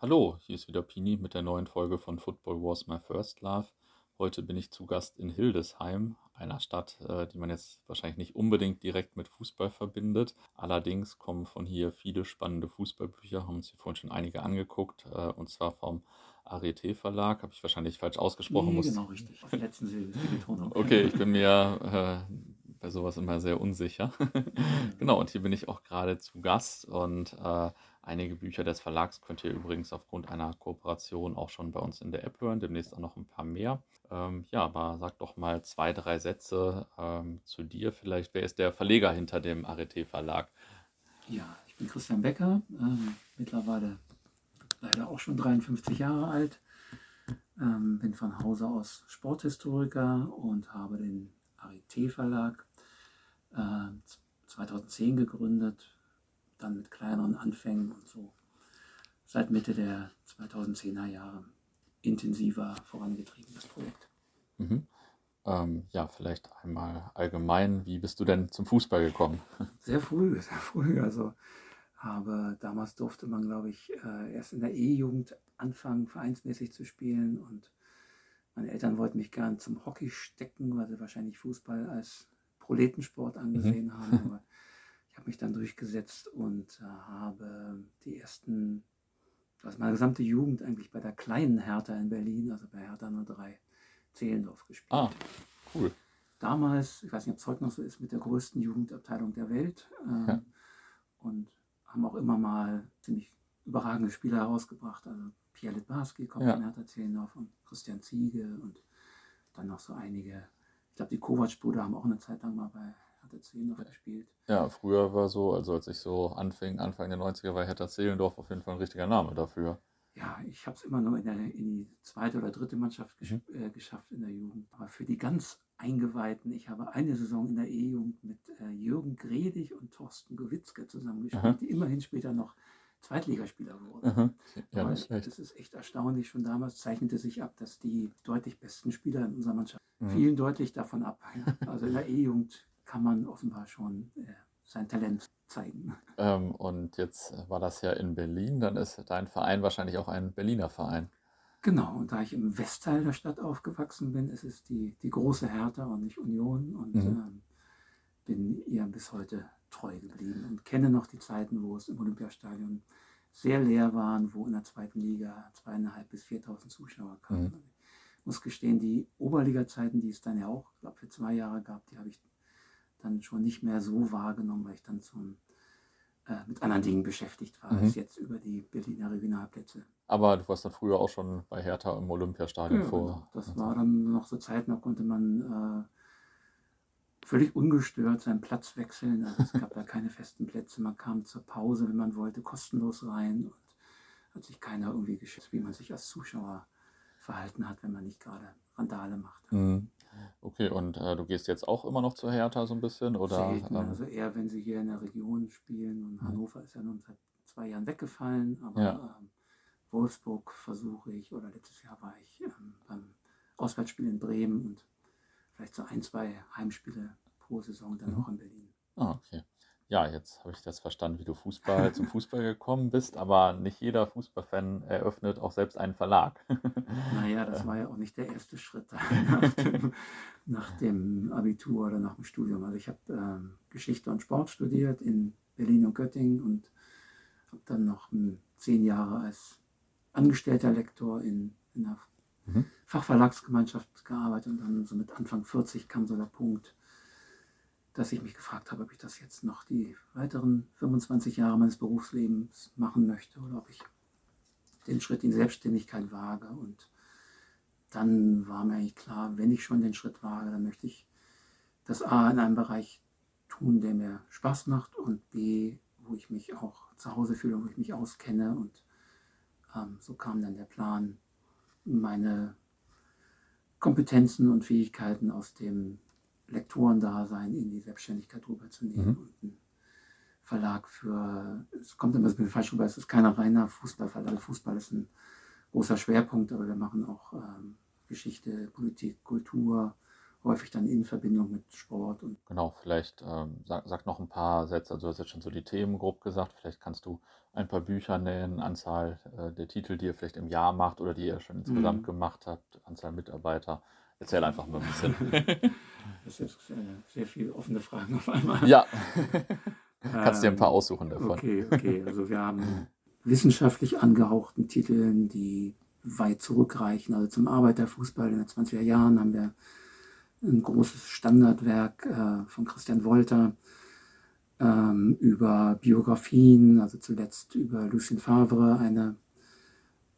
Hallo, hier ist wieder Pini mit der neuen Folge von Football Wars My First Love. Heute bin ich zu Gast in Hildesheim, einer Stadt, äh, die man jetzt wahrscheinlich nicht unbedingt direkt mit Fußball verbindet. Allerdings kommen von hier viele spannende Fußballbücher, haben uns hier vorhin schon einige angeguckt, äh, und zwar vom Arete Verlag. Habe ich wahrscheinlich falsch ausgesprochen. Nee, muss- genau, richtig. Auf der letzten Betonung. Okay, ich bin mir äh, bei sowas immer sehr unsicher. genau, und hier bin ich auch gerade zu Gast und äh, einige Bücher des Verlags könnt ihr übrigens aufgrund einer Kooperation auch schon bei uns in der App hören, demnächst auch noch ein paar mehr. Ähm, ja, aber sag doch mal zwei, drei Sätze ähm, zu dir vielleicht. Wer ist der Verleger hinter dem Arete Verlag? Ja, ich bin Christian Becker, ähm, mittlerweile leider auch schon 53 Jahre alt. Ähm, bin von Hause aus Sporthistoriker und habe den Arete Verlag äh, 2010 gegründet, dann mit kleineren Anfängen und so seit Mitte der 2010er Jahre intensiver vorangetrieben, das Projekt. Mhm. Ähm, ja, vielleicht einmal allgemein, wie bist du denn zum Fußball gekommen? Sehr früh, sehr früh. Also habe damals durfte man, glaube ich, äh, erst in der E-Jugend anfangen, vereinsmäßig zu spielen. Und meine Eltern wollten mich gern zum Hockey stecken, weil sie wahrscheinlich Fußball als Proletensport angesehen haben. Aber ich habe mich dann durchgesetzt und äh, habe die ersten, also meine gesamte Jugend eigentlich bei der kleinen Hertha in Berlin, also bei Hertha 03 Zehlendorf gespielt Ah, cool. damals, ich weiß nicht, ob es heute noch so ist, mit der größten Jugendabteilung der Welt. Ähm, Ja. Und haben auch immer mal ziemlich überragende Spieler herausgebracht. Also Pierre Litbarski kommt Ja. von Hertha Zehlendorf und Christian Ziege und dann noch so einige. Ich glaube, die Kovac-Brüder haben auch eine Zeit lang mal bei Hertha Zehlendorf gespielt. Ja, früher war so, also als ich so anfing, Anfang der 90er, war Hertha Zehlendorf auf jeden Fall ein richtiger Name dafür. Ja, ich habe es immer nur in, der, in die zweite oder dritte Mannschaft gesch Mhm. äh, geschafft in der Jugend. Aber für die ganz Eingeweihten, ich habe eine Saison in der E-Jugend mit äh, Jürgen Gredig und Thorsten Gowitzke zusammengespielt, die immerhin später noch Zweitligaspieler. Mhm. Ja, schlecht. das ist echt erstaunlich. Schon damals zeichnete sich ab, dass die deutlich besten Spieler in unserer Mannschaft Mhm. fielen deutlich davon ab. Also in der E-Jugend kann man offenbar schon äh, sein Talent zeigen. Ähm, und jetzt war das ja in Berlin, dann ist dein Verein wahrscheinlich auch ein Berliner Verein. Genau, und da ich im Westteil der Stadt aufgewachsen bin, ist es die, die große Hertha und nicht Union und Mhm. ähm, bin ihr bis heute treu geblieben und kenne noch die Zeiten, wo es im Olympiastadion sehr leer waren, wo in der zweiten Liga zweieinhalb bis 4.000 Zuschauer kamen. Mhm. Ich muss gestehen, die Oberliga-Zeiten, die es dann ja auch, glaube für zwei Jahre gab, die habe ich dann schon nicht mehr so wahrgenommen, weil ich dann zum, äh, mit anderen Dingen beschäftigt war, Mhm. als jetzt über die Berliner Regionalplätze. Aber du warst dann früher auch schon bei Hertha im Olympiastadion Ja, vor. genau. Das war dann noch so Zeiten, da konnte man äh, völlig ungestört seinen Platz wechseln. Also es gab da keine festen Plätze. Man kam zur Pause, wenn man wollte, kostenlos rein und hat sich keiner irgendwie geschätzt, wie man sich als Zuschauer verhalten hat, wenn man nicht gerade Randale macht. Mhm. Okay, und äh, du gehst jetzt auch immer noch zur Hertha so ein bisschen? Oder, Selten, ähm, also eher, wenn sie hier in der Region spielen. Und Mhm. Hannover ist ja nun seit zwei Jahren weggefallen, aber Ja. ähm, Wolfsburg versuche ich, oder letztes Jahr war ich ähm, beim Auswärtsspiel in Bremen und vielleicht so ein, zwei Heimspiele pro Saison dann Mhm. auch in Berlin. Ah, okay. Ja, jetzt habe ich das verstanden, wie du Fußball zum Fußball gekommen bist, aber nicht jeder Fußballfan eröffnet auch selbst einen Verlag. Naja, das war ja auch nicht der erste Schritt nach dem, nach dem Abitur oder nach dem Studium. Also ich habe ähm, Geschichte und Sport studiert in Berlin und Göttingen und habe dann noch hm, zehn Jahre als angestellter Lektor in, in einer Mhm. Fachverlagsgemeinschaft gearbeitet und dann so mit Anfang 40 kam so der Punkt, dass ich mich gefragt habe, ob ich das jetzt noch die weiteren 25 Jahre meines Berufslebens machen möchte oder ob ich den Schritt in Selbstständigkeit wage. Und dann war mir eigentlich klar, wenn ich schon den Schritt wage, dann möchte ich das A in einem Bereich tun, der mir Spaß macht und B, wo ich mich auch zu Hause fühle, wo ich mich auskenne. Und ähm, so kam dann der Plan, meine Kompetenzen und Fähigkeiten aus dem Lektorendasein in die Selbstständigkeit rüberzunehmen Mhm. und einen Verlag für, es kommt immer ein bisschen falsch rüber, es ist kein reiner Fußballverlag. Fußball ist ein großer Schwerpunkt, aber wir machen auch ähm, Geschichte, Politik, Kultur häufig dann in Verbindung mit Sport. Und genau, vielleicht ähm, sag, sag, noch ein paar Sätze. Also du hast jetzt schon so die Themen grob gesagt. Vielleicht kannst du ein paar Bücher nennen, Anzahl äh, der Titel, die ihr vielleicht im Jahr macht oder die ihr schon insgesamt mhm. gemacht habt, Anzahl Mitarbeiter. Erzähl einfach mal ein bisschen. das sind sehr, sehr viele offene Fragen auf einmal. Ja. Kannst dir ein paar ähm, aussuchen davon. Okay, okay. Also wir haben wissenschaftlich angehauchten Titeln, die weit zurückreichen. Also zum Arbeiterfußball in den 20er Jahren haben wir ein großes Standardwerk äh, von Christian Wolter ähm, über Biografien, also zuletzt über Lucien Favre, eine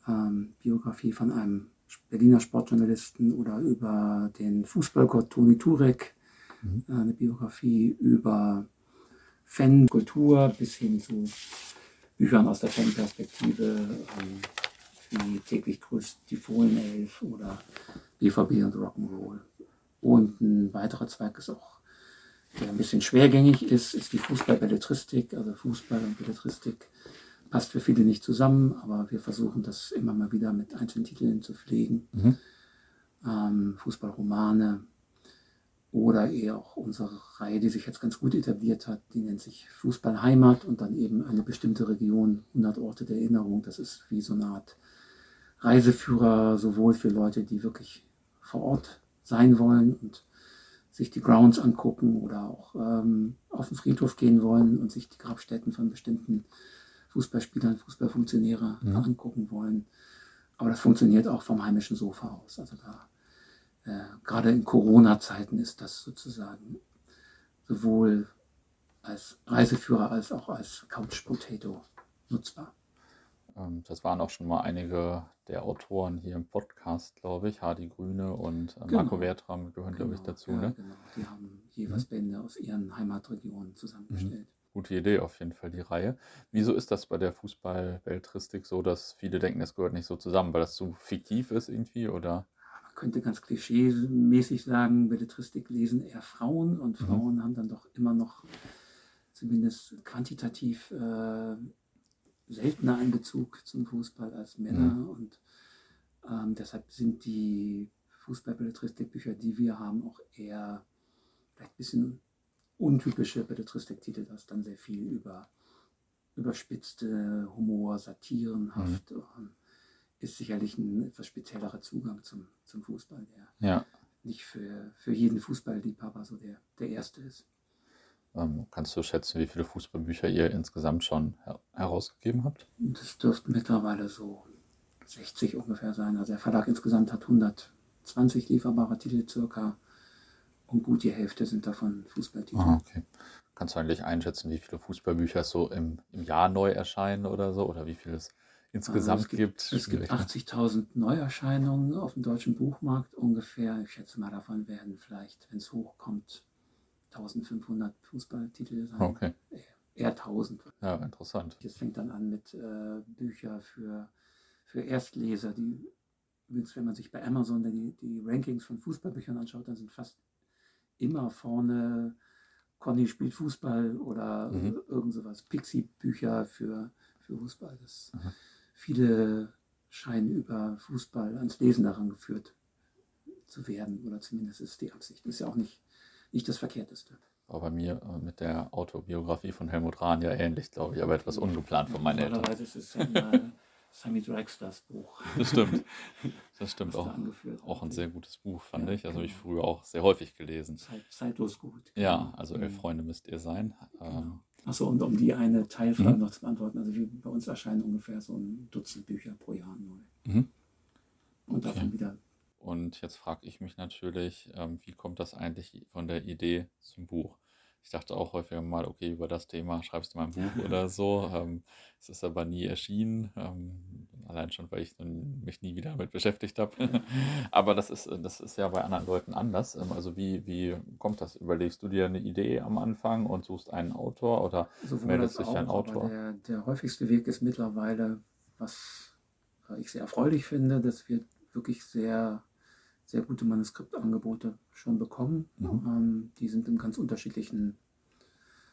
ähm, Biografie von einem Berliner Sportjournalisten oder über den Fußballgott Toni Turek, mhm. Äh, eine Biografie über Fankultur bis hin zu Büchern aus der Fanperspektive, ähm, wie täglich grüßt die Fohlenelf oder BVB und Rock'n'Roll. Und ein weiterer Zweig ist auch, der ein bisschen schwergängig ist, ist die Fußballbelletristik. Also Fußball und Belletristik passt für viele nicht zusammen, aber wir versuchen das immer mal wieder mit einzelnen Titeln zu pflegen. Mhm. Ähm, Fußballromane oder eher auch unsere Reihe, die sich jetzt ganz gut etabliert hat, die nennt sich Fußballheimat und dann eben eine bestimmte Region, 100 Orte der Erinnerung. Das ist wie so eine Art Reiseführer, sowohl für Leute, die wirklich vor Ort sein wollen und sich die Grounds angucken oder auch ähm, auf den Friedhof gehen wollen und sich die Grabstätten von bestimmten Fußballspielern, Fußballfunktionäre mhm. angucken wollen. Aber das funktioniert auch vom heimischen Sofa aus. Also da äh, gerade in Corona-Zeiten ist das sozusagen sowohl als Reiseführer als auch als Couch Potato nutzbar. Ähm, das waren auch schon mal einige der Autoren hier im Podcast, glaube ich. Hardy Grüne und äh, genau. Marco Wertram gehören, genau, glaube ich, dazu. Ja, ne? genau. Die haben jeweils mhm. Bände aus ihren Heimatregionen zusammengestellt. Mhm. Gute Idee auf jeden Fall, die Reihe. Wieso ist das bei der Fußball-Beltristik so, dass viele denken, es gehört nicht so zusammen, weil das zu fiktiv ist irgendwie, oder? Man könnte ganz klischee-mäßig sagen, Belletristik lesen eher Frauen und mhm. Frauen mhm. haben dann doch immer noch zumindest quantitativ äh, seltener einen Bezug zum Fußball als Männer. Mhm. Und ähm, deshalb sind die Fußball-Belletristik-Bücher, die wir haben, auch eher vielleicht ein bisschen untypische Belletristik-Titel, das dann sehr viel über überspitzte Humor, satirenhaft mhm. Ist sicherlich ein etwas speziellerer Zugang zum, zum Fußball, der ja. nicht für, für jeden Fußballliebhaber so der, der erste ist. Ähm, kannst du schätzen, wie viele Fußballbücher ihr insgesamt schon her herausgegeben habt? Das dürften mittlerweile so 60 ungefähr sein. Also der Verlag insgesamt hat 120 lieferbare Titel circa und gut die Hälfte sind davon Fußballtitel. Ah, okay. Kannst du eigentlich einschätzen, wie viele Fußballbücher so im, im Jahr neu erscheinen oder so? Oder wie viel es insgesamt also es gibt? Es gibt 80.000 Neuerscheinungen auf dem deutschen Buchmarkt ungefähr. Ich schätze mal, davon werden vielleicht, wenn es hochkommt, 1500 Fußballtitel sein. Okay. Eher 1000. Ja, interessant. Es fängt dann an mit äh, Büchern für, für Erstleser, die übrigens, wenn man sich bei Amazon die, die Rankings von Fußballbüchern anschaut, dann sind fast immer vorne Conny spielt Fußball oder mhm. irgend sowas. Pixie-Bücher für, für Fußball. Das, viele scheinen über Fußball ans Lesen daran geführt zu werden. Oder zumindest ist die Absicht. Ist ja auch nicht nicht das Verkehrteste. War bei mir äh, mit der Autobiografie von Helmut Rahn ja ähnlich, glaube ich, aber etwas ungeplant von meinen Eltern. Normalerweise ist es Sammy Dragsters Buch. Das stimmt. Das stimmt auch. Auch ein sehr gutes Buch, fand ja, ich. Also habe ich früher auch sehr häufig gelesen. Zeit, zeitlos gut. Ja, also elf mhm. Freunde müsst ihr sein. Genau. Ähm, Achso, und um die eine Teilfrage mhm. noch zu beantworten, also bei uns erscheinen ungefähr so ein Dutzend Bücher pro Jahr neu. Mhm. Und okay. davon wieder und jetzt frage ich mich natürlich, ähm, wie kommt das eigentlich von der Idee zum Buch? Ich dachte auch häufiger mal, okay, über das Thema schreibst du mal ein Buch oder so. Ähm, es ist aber nie erschienen, ähm, allein schon, weil ich mich nie wieder damit beschäftigt habe. aber das ist, das ist ja bei anderen Leuten anders. Ähm, also wie, wie kommt das? Überlegst du dir eine Idee am Anfang und suchst einen Autor oder Sowohl meldet sich auch, ein Autor? Der, der häufigste Weg ist mittlerweile, was ich sehr erfreulich finde, dass wir wirklich sehr sehr gute Manuskriptangebote schon bekommen. Mhm. Ähm, die sind im ganz unterschiedlichen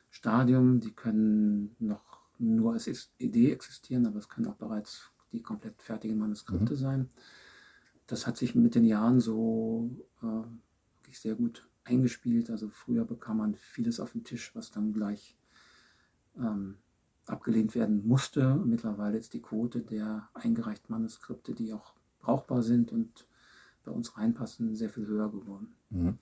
Stadium. Die können noch nur als Idee existieren, aber es können auch bereits die komplett fertigen Manuskripte mhm. sein. Das hat sich mit den Jahren so äh, wirklich sehr gut eingespielt. Also früher bekam man vieles auf den Tisch, was dann gleich ähm, abgelehnt werden musste. Mittlerweile ist die Quote der eingereichten Manuskripte, die auch brauchbar sind und bei uns reinpassen, sehr viel höher geworden. Mhm.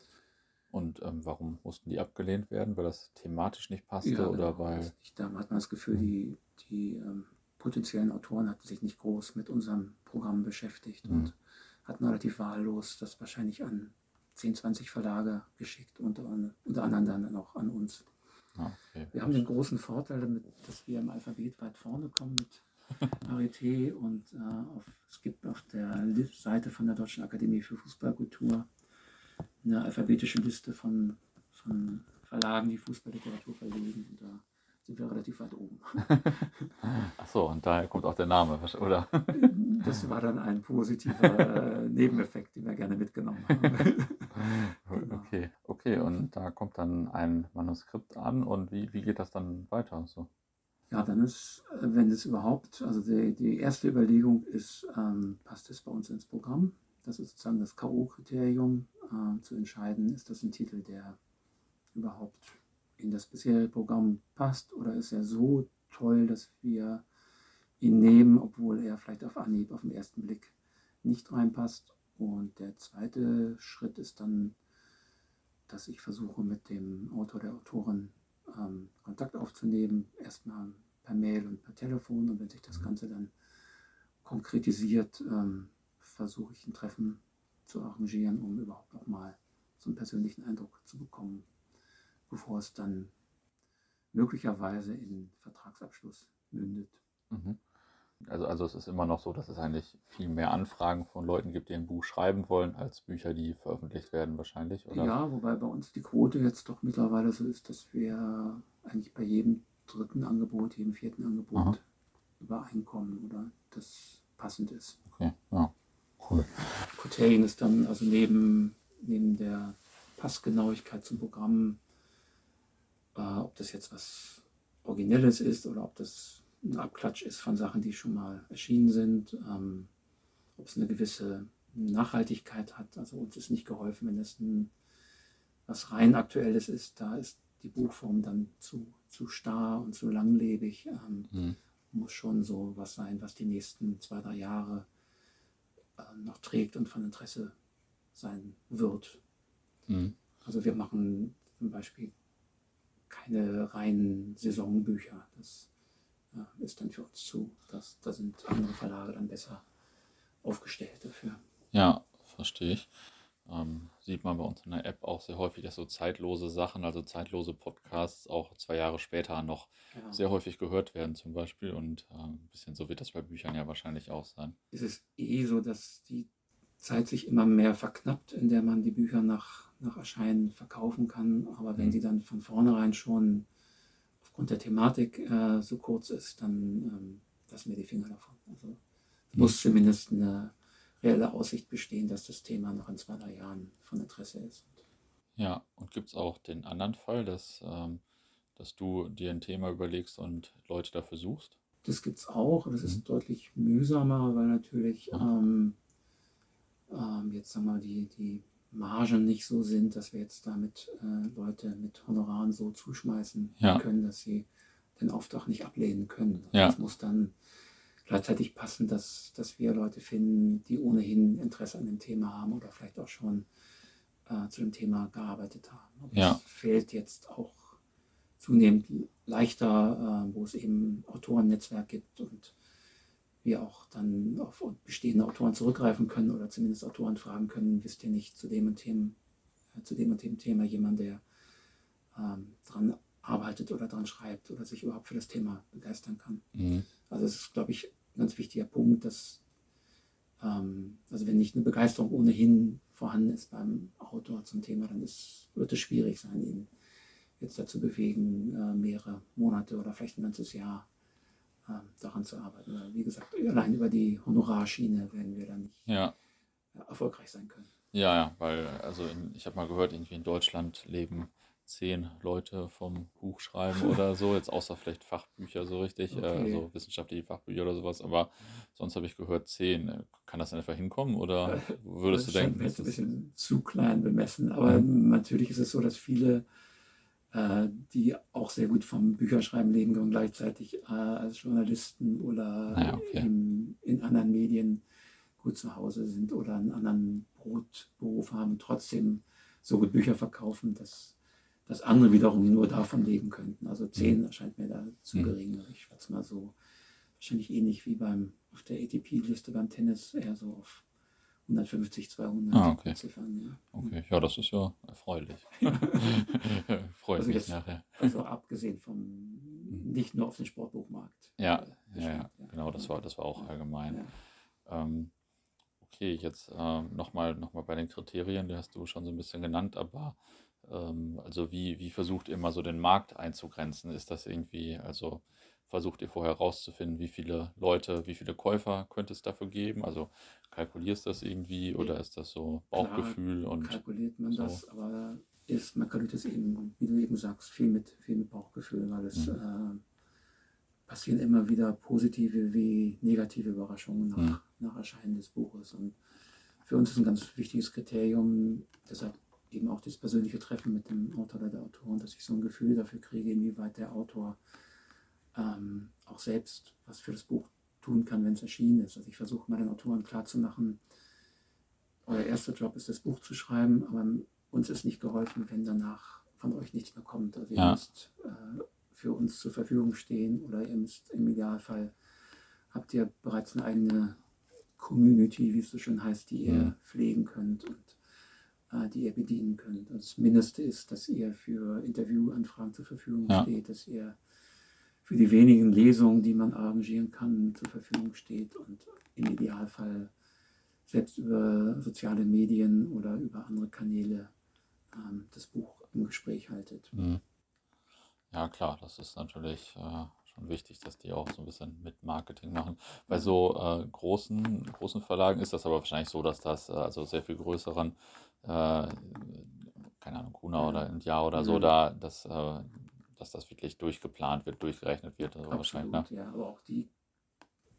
Und ähm, warum mussten die abgelehnt werden? Weil das thematisch nicht passte Ja, oder genau. weil. Nicht, da hat man das Gefühl, die, die ähm, potenziellen Autoren hatten sich nicht groß mit unserem Programm beschäftigt Mhm. und hatten relativ wahllos das wahrscheinlich an 10, 20 Verlage geschickt, unter, unter anderem dann auch an uns. Ah, okay. Wir haben den großen Vorteil damit, dass wir im Alphabet weit vorne kommen mit Arité und äh, auf, es gibt auf der Seite von der Deutschen Akademie für Fußballkultur eine alphabetische Liste von, von Verlagen, die Fußballliteratur verlegen und da sind wir relativ weit oben. Achso, und daher kommt auch der Name, oder? Das war dann ein positiver äh, Nebeneffekt, den wir gerne mitgenommen haben. Genau. Okay, okay, und da kommt dann ein Manuskript an und wie, wie geht das dann weiter? So. Ja, dann ist, äh, wenn es überhaupt, also die, die erste Überlegung ist, ähm, passt es bei uns ins Programm? Das ist sozusagen das K.O.-Kriterium, ähm, zu entscheiden, ist das ein Titel, der überhaupt in das bisherige Programm passt oder ist er so toll, dass wir ihn nehmen, obwohl er vielleicht auf Anhieb, auf den ersten Blick nicht reinpasst. Und der zweite Schritt ist dann, dass ich versuche, mit dem Autor der Autorin ähm, Kontakt aufzunehmen, erstmal per Mail und per Telefon. Und wenn sich das Ganze dann konkretisiert, ähm, versuche ich ein Treffen zu arrangieren, um überhaupt nochmal so einen persönlichen Eindruck zu bekommen, bevor es dann möglicherweise in Vertragsabschluss mündet. Mhm. Also, also es ist immer noch so, dass es eigentlich viel mehr Anfragen von Leuten gibt, die ein Buch schreiben wollen, als Bücher, die veröffentlicht werden wahrscheinlich, oder? Ja, wobei bei uns die Quote jetzt doch mittlerweile so ist, dass wir eigentlich bei jedem dritten Angebot, jedem vierten Angebot Aha. übereinkommen oder das passend ist. Okay, ja, cool. Kriterien ist dann also neben, neben der Passgenauigkeit zum Programm, äh, ob das jetzt was Originelles ist oder ob das ein Abklatsch ist von Sachen, die schon mal erschienen sind, ähm, ob es eine gewisse Nachhaltigkeit hat. Also uns ist nicht geholfen, wenn es ein, was rein aktuelles ist, da ist die Buchform dann zu, zu starr und zu langlebig. Ähm, Mhm. muss schon so was sein, was die nächsten zwei, drei Jahre äh, noch trägt und von Interesse sein wird. Mhm. Also wir machen zum Beispiel keine reinen Saisonbücher. Das ist dann für uns zu. Das, da sind andere Verlage dann besser aufgestellt dafür. Ja, verstehe ich. Ähm, sieht man bei uns in der App auch sehr häufig, dass so zeitlose Sachen, also zeitlose Podcasts auch zwei Jahre später noch Ja. sehr häufig gehört werden zum Beispiel und äh, ein bisschen so wird das bei Büchern ja wahrscheinlich auch sein. ist es eh so, dass die Zeit sich immer mehr verknappt, in der man die Bücher nach, nach Erscheinen verkaufen kann. Aber wenn Mhm. sie dann von vornherein schon aufgrund der Thematik äh, so kurz ist, dann ähm, lassen wir die Finger davon. Also es Mhm. muss zumindest eine reelle Aussicht bestehen, dass das Thema noch in zwei, drei Jahren von Interesse ist. Ja, und gibt es auch den anderen Fall, dass, ähm, dass du dir ein Thema überlegst und Leute dafür suchst? Das gibt es auch. Das Mhm. ist deutlich mühsamer, weil natürlich Aha. ähm, ähm, jetzt sagen wir mal, die, die Margen nicht so sind, dass wir jetzt damit äh, Leute mit Honoraren so zuschmeißen Ja. können, dass sie den Auftrag nicht ablehnen können. Ja. Es muss dann gleichzeitig passen, dass, dass wir Leute finden, die ohnehin Interesse an dem Thema haben oder vielleicht auch schon äh, zu dem Thema gearbeitet haben. Aber Ja. Es fällt jetzt auch zunehmend leichter, äh, wo es eben Autorennetzwerk gibt und wir auch dann auf bestehende Autoren zurückgreifen können oder zumindest Autoren fragen können, wisst ihr nicht zu dem und dem, äh, zu dem und dem Thema jemand, der ähm, dran arbeitet oder dran schreibt oder sich überhaupt für das Thema begeistern kann. Mhm. Also es ist, glaube ich, ein ganz wichtiger Punkt, dass ähm, also wenn nicht eine Begeisterung ohnehin vorhanden ist beim Autor zum Thema, dann ist, wird es schwierig sein, ihn jetzt dazu bewegen, äh, mehrere Monate oder vielleicht ein ganzes Jahr daran zu arbeiten. Weil, wie gesagt, allein über die Honorarschiene werden wir dann nicht Ja, äh, erfolgreich sein können. ja, ja, weil, also in, ich habe mal gehört, irgendwie in Deutschland leben zehn Leute vom Buch schreiben oder so, jetzt außer vielleicht Fachbücher so richtig, äh, Okay. also wissenschaftliche Fachbücher oder sowas, aber sonst habe ich gehört zehn. Äh, Kann das einfach hinkommen oder würdest Das du denken, das ein ist, bisschen zu klein bemessen. Aber natürlich ist es so, dass viele, äh, die auch sehr gut vom Bücherschreiben leben können, gleichzeitig äh, als Journalisten oder Ah ja, okay. im, in anderen Medien gut zu Hause sind oder einen anderen Brotberuf haben trotzdem so gut Bücher verkaufen, dass, dass andere wiederum nur davon leben könnten. Also zehn erscheint mir da zu Mhm. gering. Ich schätze mal so, wahrscheinlich ähnlich wie beim auf der ATP-Liste beim Tennis, eher so auf 150, 200 Ah, okay. Ziffern. Ja. okay, ja, das ist ja erfreulich. Freut Also mich jetzt- nachher. Also abgesehen vom, nicht nur auf den Sportbuchmarkt. Ja, äh, ja, ja, genau, das war, das war auch Ja. allgemein. Ja. Ähm, okay, jetzt ähm, nochmal noch mal bei den Kriterien, die hast du schon so ein bisschen genannt, aber ähm, also wie, wie versucht ihr mal so den Markt einzugrenzen? Ist das irgendwie, also versucht ihr vorher herauszufinden, wie viele Leute, wie viele Käufer könnte es dafür geben? Also kalkulierst du das irgendwie oder ist das so Klar, Bauchgefühl und kalkuliert man so. das, aber ist, man kalkuliert es eben, wie du eben sagst, viel mit, viel mit Bauchgefühl, weil es Mhm. äh, passieren immer wieder positive wie negative Überraschungen nach, Mhm. nach Erscheinen des Buches. Und für uns ist ein ganz wichtiges Kriterium, deshalb eben auch das persönliche Treffen mit dem Autor oder der Autorin, dass ich so ein Gefühl dafür kriege, inwieweit der Autor ähm, auch selbst was für das Buch tun kann, wenn es erschienen ist. Also ich versuche mal den Autoren klarzumachen, euer erster Job ist, das Buch zu schreiben, aber uns ist nicht geholfen, wenn danach von euch nichts mehr kommt. Also ihr Ja. müsst äh, für uns zur Verfügung stehen oder ihr müsst im Idealfall habt ihr bereits eine eigene Community, wie es so schön heißt, die ihr Mhm. pflegen könnt und äh, die ihr bedienen könnt. Das Mindeste ist, dass ihr für Interviewanfragen zur Verfügung Ja. steht, dass ihr für die wenigen Lesungen, die man arrangieren kann, zur Verfügung steht und im Idealfall selbst über soziale Medien oder über andere Kanäle ähm, das Buch im Gespräch haltet. Mhm. Ja, klar, das ist natürlich äh, schon wichtig, dass die auch so ein bisschen mit Marketing machen. Bei so äh, großen, großen Verlagen ist das aber wahrscheinlich so, dass das, äh, also sehr viel größeren, äh, keine Ahnung, Kuna oder India oder so, Mhm. da, dass, äh, dass das wirklich durchgeplant wird, durchgerechnet wird, also wahrscheinlich, Absolut, ne? ja. Aber auch die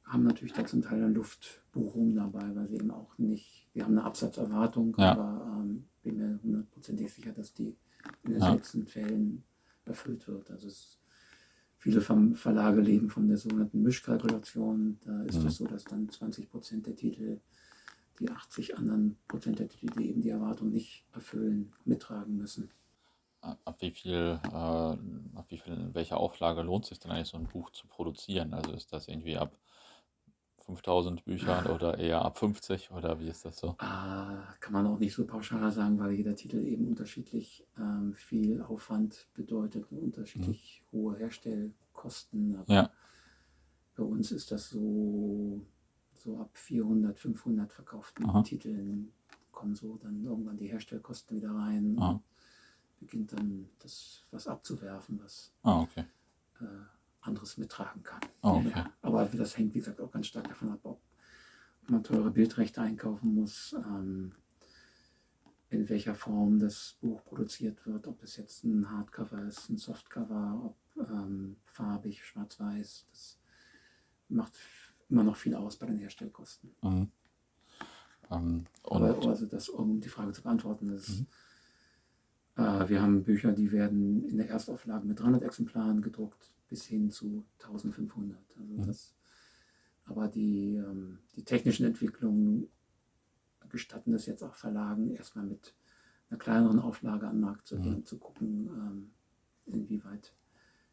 haben natürlich da zum Teil eine Luftbuchung dabei, weil sie eben auch nicht, wir haben eine Absatzerwartung, Ja. aber ähm, bin mir hundertprozentig sicher, dass die in den Ja. seltensten Fällen erfüllt wird. Also es, viele Ver Verlage leben von der sogenannten Mischkalkulation. Da ist Mhm. es so, dass dann 20 Prozent der Titel die 80 anderen Prozent der Titel, die eben die Erwartung nicht erfüllen, mittragen müssen. Ab wie viel, äh, ab wie viel, in welcher Auflage lohnt sich denn eigentlich so ein Buch zu produzieren? Also ist das irgendwie ab 5000 Büchern oder eher ab 50 oder wie ist das so? Ah, kann man auch nicht so pauschal sagen, weil jeder Titel eben unterschiedlich ähm, viel Aufwand bedeutet und unterschiedlich hohe Herstellkosten. Aber Ja. bei uns ist das so, so ab 400, 500 verkauften Aha. Titeln kommen so dann irgendwann die Herstellkosten wieder rein Aha. Beginnt dann das was abzuwerfen, was Ah, okay. äh, anderes mittragen kann. Ah, okay. Ja, aber das hängt, wie gesagt, auch ganz stark davon ab, ob man teure Bildrechte einkaufen muss, ähm, in welcher Form das Buch produziert wird, ob es jetzt ein Hardcover ist, ein Softcover, ob ähm, farbig, schwarz-weiß. Das macht immer noch viel aus bei den Herstellkosten. Mhm. Ähm, Aber also das, um die Frage zu beantworten, ist, Mhm. Äh, wir haben Bücher, die werden in der Erstauflage mit 300 Exemplaren gedruckt, bis hin zu 1500. Also Mhm. das, aber die, ähm, die technischen Entwicklungen gestatten es jetzt auch Verlagen, erstmal mit einer kleineren Auflage an den Markt zu gehen, Mhm. zu gucken, ähm, inwieweit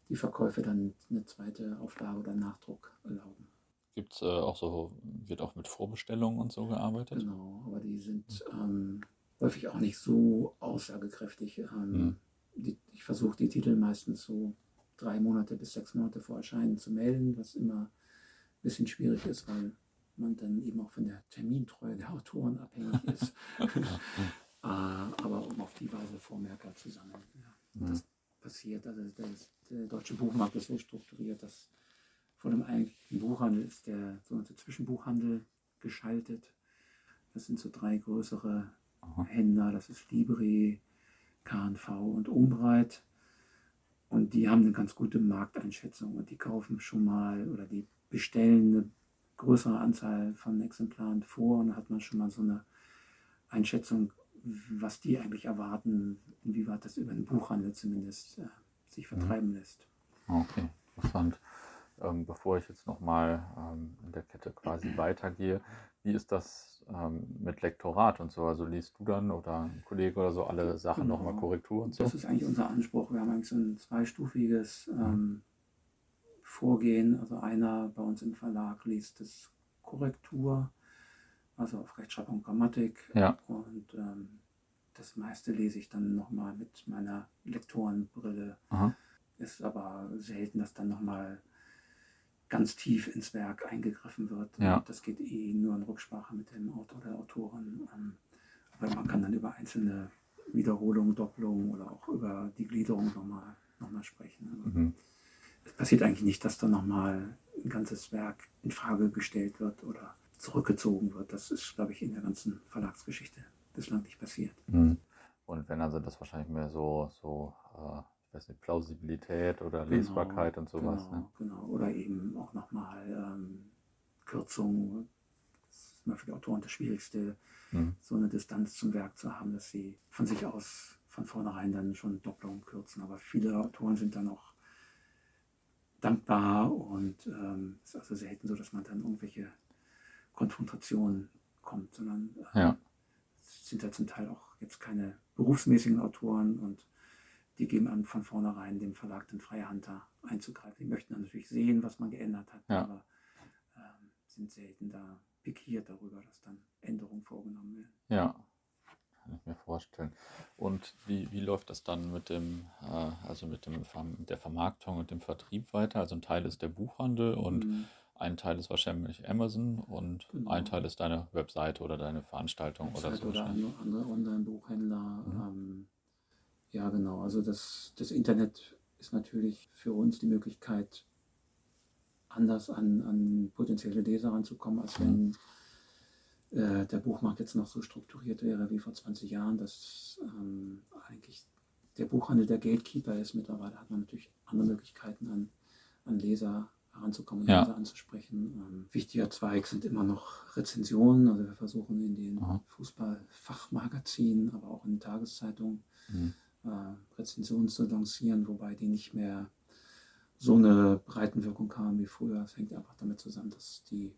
die Verkäufe dann eine zweite Auflage oder Nachdruck erlauben. gibt es äh, auch so, wird auch mit Vorbestellungen und so gearbeitet? Genau, aber die sind ähm, häufig auch nicht so aussagekräftig. Ähm, Mhm. die, ich versuche die Titel meistens so drei Monate bis sechs Monate vor Erscheinen zu melden, was immer ein bisschen schwierig ist, weil man dann eben auch von der Termintreue der Autoren abhängig ist. äh, aber um auf die Weise Vormerker zu sammeln. Ja. Mhm. Das passiert, also das, der deutsche Buchmarkt ist so strukturiert, dass vor dem eigentlichen Buchhandel ist der sogenannte Zwischenbuchhandel geschaltet. Das sind so drei größere Aha. Händler, das ist Libri, KNV und Umbreit. Und die haben eine ganz gute Markteinschätzung und die kaufen schon mal oder die bestellen eine größere Anzahl von Exemplaren vor und dann hat man schon mal so eine Einschätzung, was die eigentlich erwarten, inwieweit das über den Buchhandel zumindest äh, sich mhm. vertreiben lässt. Okay, interessant. Ähm, bevor ich jetzt nochmal ähm, in der Kette quasi weitergehe, wie ist das ähm, mit Lektorat und so? Also liest du dann oder ein Kollege oder so alle Sachen genau. nochmal Korrektur und so? Das ist eigentlich unser Anspruch. Wir haben eigentlich so ein zweistufiges mhm. ähm, Vorgehen. Also einer bei uns im Verlag liest das Korrektur, also auf Rechtschreibung und Grammatik. Ja. Und ähm, das meiste lese ich dann nochmal mit meiner Lektorenbrille. Aha. Ist aber selten, dass dann nochmal ganz tief ins Werk eingegriffen wird. Ja. Das geht eh nur in Rücksprache mit dem Autor oder Autorin. Ähm, aber man kann dann über einzelne Wiederholungen, Doppelungen oder auch über die Gliederung nochmal noch mal sprechen. Mhm. Es passiert eigentlich nicht, dass dann nochmal ein ganzes Werk in Frage gestellt wird oder zurückgezogen wird. Das ist, glaube ich, in der ganzen Verlagsgeschichte bislang nicht passiert. Mhm. Und wenn also das wahrscheinlich mehr so, so äh, weiß nicht, Plausibilität oder genau, Lesbarkeit und sowas. Genau, ne? genau. Oder eben auch nochmal ähm, Kürzungen. Das ist immer für die Autoren das Schwierigste, mhm. so eine Distanz zum Werk zu haben, dass sie von sich aus von vornherein dann schon Doppelungen kürzen. Aber viele Autoren sind dann auch dankbar und ähm, es ist also selten so, dass man dann irgendwelche Konfrontationen kommt, sondern äh, ja. sind ja zum Teil auch jetzt keine berufsmäßigen Autoren und die geben an, von vornherein dem Verlag den freie Hand da einzugreifen. Die möchten dann natürlich sehen, was man geändert hat, ja. aber ähm, sind selten da pikiert darüber, dass dann Änderungen vorgenommen werden. Ja, kann ich mir vorstellen. Und wie, wie läuft das dann mit dem, äh, also mit dem mit der Vermarktung und dem Vertrieb weiter? Also ein Teil ist der Buchhandel und mhm. ein Teil ist wahrscheinlich Amazon und genau. ein Teil ist deine Webseite oder deine Veranstaltung Website oder so. Oder andere Online-Buchhändler. Mhm. Ähm, ja, genau. Also das, das Internet ist natürlich für uns die Möglichkeit, anders an, an potenzielle Leser ranzukommen, als wenn äh, der Buchmarkt jetzt noch so strukturiert wäre wie vor 20 Jahren, dass ähm, eigentlich der Buchhandel der Gatekeeper ist. Mittlerweile hat man natürlich andere Möglichkeiten, an, an Leser heranzukommen, ja. Leser anzusprechen. Ähm, wichtiger Zweig sind immer noch Rezensionen. Also wir versuchen in den Fußballfachmagazinen, aber auch in den Tageszeitungen, mhm äh, Rezensionen zu lancieren, wobei die nicht mehr so eine Breitenwirkung haben wie früher. Es hängt einfach damit zusammen, dass die